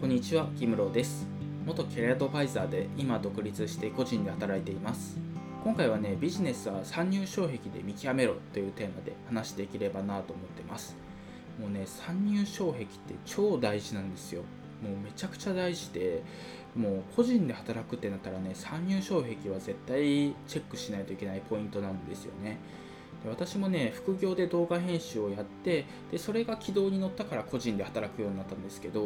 こんにちは、キムローです。元キャリアアドバイザーで今独立して個人で働いています。今回はね、ビジネスは参入障壁で見極めろというテーマで話していければなと思ってます。もうね、参入障壁って超大事なんですよ。もうめちゃくちゃ大事で、もう個人で働くってなったらね、参入障壁は絶対チェックしないといけないポイントなんですよね。で私もね副業で動画編集をやってでそれが軌道に乗ったから個人で働くようになったんですけど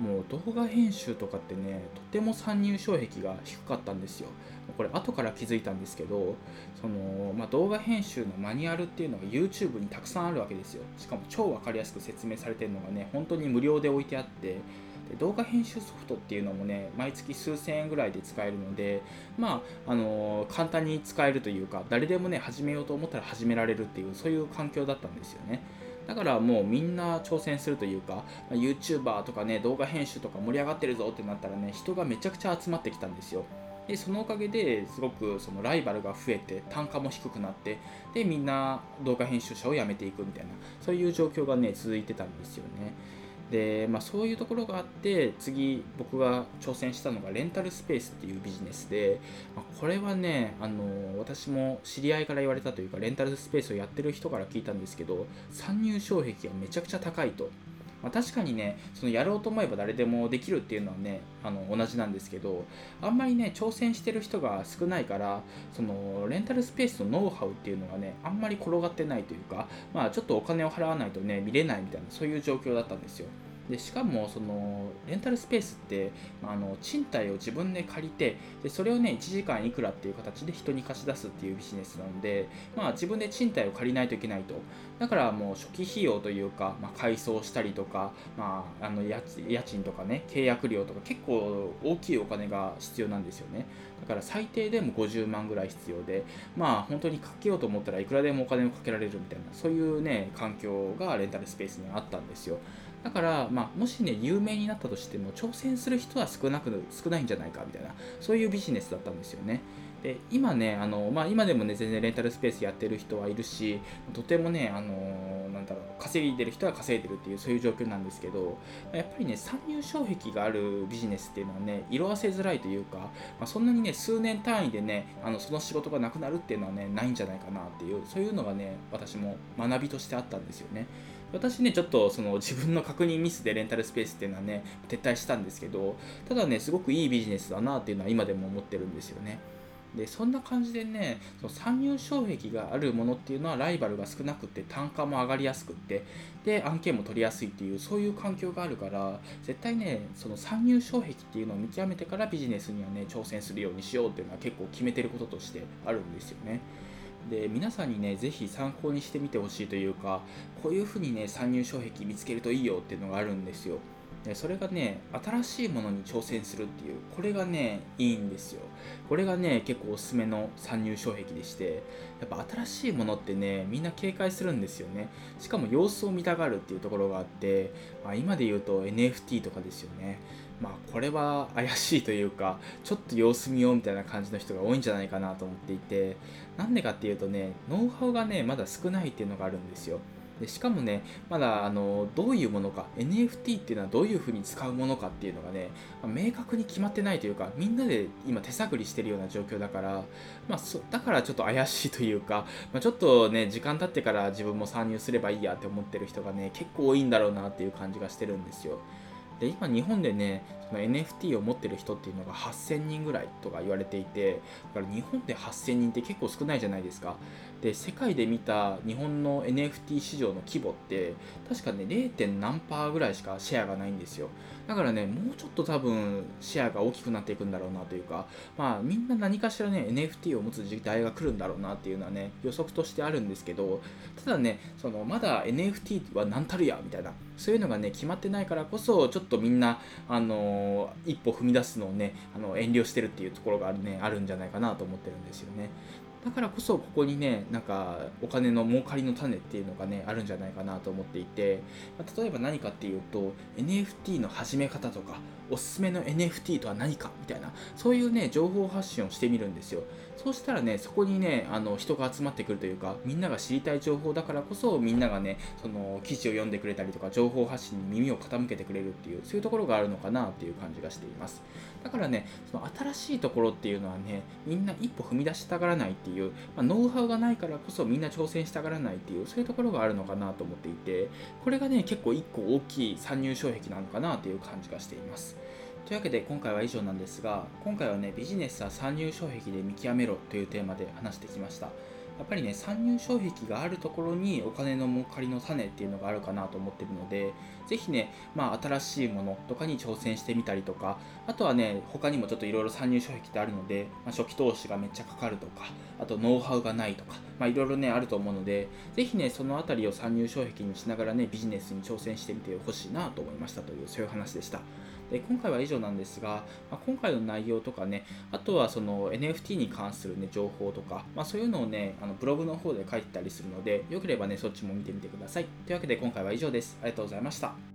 もう動画編集とかってねとても参入障壁が低かったんですよ。これ後から気づいたんですけどその、まあ、動画編集のマニュアルっていうのが YouTube にたくさんあるわけですよ。しかも超分かりやすく説明されてるのがね本当に無料で置いてあってで動画編集ソフトっていうのもね毎月数千円ぐらいで使えるのでまああの簡単に使えるというか誰でもね始めようと思ったら始められるっていうそういう環境だったんですよね。だからもうみんな挑戦するというか YouTuber とかね動画編集とか盛り上がってるぞってなったらね人がめちゃくちゃ集まってきたんですよ。でそのおかげですごくそのライバルが増えて単価も低くなってでみんな動画編集者を辞めていくみたいなそういう状況がね続いてたんですよね。で、まあ、そういうところがあって次僕が挑戦したのがレンタルスペースっていうビジネスで、まあ、これはねあの私も知り合いから言われたというかレンタルスペースをやってる人から聞いたんですけど参入障壁がめちゃくちゃ高いと。まあ、確かにねそのやろうと思えば誰でもできるっていうのはねあの同じなんですけどあんまりね挑戦してる人が少ないからそのレンタルスペースのノウハウっていうのがねあんまり転がってないというかまあちょっとお金を払わないとね見れないみたいなそういう状況だったんですよ。でしかもそのレンタルスペースってあの賃貸を自分で借りてでそれをね1時間いくらっていう形で人に貸し出すっていうビジネスなので、まあ、自分で賃貸を借りないといけないと。だからもう初期費用というか、まあ、改装したりとか、まあ、あの家賃とかね契約料とか結構大きいお金が必要なんですよね。だから最低でも50万ぐらい必要でまあ本当にかけようと思ったらいくらでもお金をかけられるみたいなそういうね環境がレンタルスペースにあったんですよ。だから、まあ、もしね、有名になったとしても、挑戦する人は少なく少ないんじゃないかみたいな、そういうビジネスだったんですよね。で今ね、あのまあ、今でもね、全然レンタルスペースやってる人はいるし、とてもね、あのなんだろう、稼いでる人は稼いでるっていう、そういう状況なんですけど、やっぱりね、参入障壁があるビジネスっていうのはね、色あせづらいというか、まあ、そんなにね、数年単位でね、あのその仕事がなくなるっていうのはね、ないんじゃないかなっていう、そういうのがね、私も学びとしてあったんですよね。私ね、ちょっとその自分の確認ミスでレンタルスペースっていうのはね、撤退したんですけど、ただね、すごくいいビジネスだなっていうのは今でも思ってるんですよね。でそんな感じでねその参入障壁があるものっていうのはライバルが少なくて単価も上がりやすくってで案件も取りやすいっていうそういう環境があるから絶対ねその参入障壁っていうのを見極めてからビジネスにはね挑戦するようにしようっていうのは結構決めてることとしてあるんですよね。で皆さんにね、是非参考にしてみてほしいというか、こういうふうにね、参入障壁見つけるといいよっていうのがあるんですよ。でそれがね、新しいものに挑戦するっていう、これがね、いいんですよ。これがね、結構おすすめの参入障壁でして、やっぱ新しいものってね、みんな警戒するんですよね。しかも様子を見たがるっていうところがあって、まあ、今で言うと NFT とかですよね。まあこれは怪しいというか、ちょっと様子見ようみたいな感じの人が多いんじゃないかなと思っていて、なんでかっていうとね、ノウハウがね、まだ少ないっていうのがあるんですよ。でしかもね、まだあのどういうものか、NFT っていうのはどういうふうに使うものかっていうのがね、ま明確に決まってないというか、みんなで今手探りしてるような状況だから、まあ、そだからちょっと怪しいというか、まあ、ちょっとね、時間経ってから自分も参入すればいいやって思ってる人がね、結構多いんだろうなっていう感じがしてるんですよ。で今日本でねその NFT を持ってる人っていうのが8000人ぐらいとか言われていてだから日本で8000人って結構少ないじゃないですかで世界で見た日本の NFT 市場の規模って確かね 0. 何パーぐらいしかシェアがないんですよだからねもうちょっと多分シェアが大きくなっていくんだろうなというかまあみんな何かしらね NFT を持つ時代が来るんだろうなっていうのはね予測としてあるんですけどただねそのまだ NFT は何たるやみたいなそういうのがね決まってないからこそちょっとっとみんなあの一歩踏み出すのをねあの遠慮してるっていうところが,、ね、あるんじゃないかなと思ってるんですよね。だからこそここにねなんかお金の儲かりの種っていうのがねあるんじゃないかなと思っていて、まあ、例えば何かっていうと NFT の始め方とかおすすめの NFT とは何かみたいなそういうね情報発信をしてみるんですよ。そうしたらねそこにねあの人が集まってくるというかみんなが知りたい情報だからこそみんながねその記事を読んでくれたりとか情報発信に耳を傾けてくれるっていうそういうところがあるのかなっていう感じがしています。だからねその新しいところっていうのはねみんな一歩踏み出したがらないっていう、いうまあ、ノウハウがないからこそみんな挑戦したがらないっていうそういうところがあるのかなと思っていてこれがね結構一個大きい参入障壁なのかなという感じがしています。というわけで今回は以上なんですが今回はねビジネスは参入障壁で見極めろというテーマで話してきました。やっぱりね参入障壁があるところにお金の儲かりの種っていうのがあるかなと思ってるのでぜひね、まあ、新しいものとかに挑戦してみたりとかあとはね他にもちょっといろいろ参入障壁ってあるので、まあ、初期投資がめっちゃかかるとかあとノウハウがないとかいろいろねあると思うのでぜひねその辺りを参入障壁にしながらねビジネスに挑戦してみてほしいなと思いましたというそういう話でした。で今回は以上なんですが、まあ、今回の内容とかねあとはその NFT に関するね情報とか、まあ、そういうのをねあのブログの方で書いてたりするのでよければねそっちも見てみてください。というわけで今回は以上です。ありがとうございました。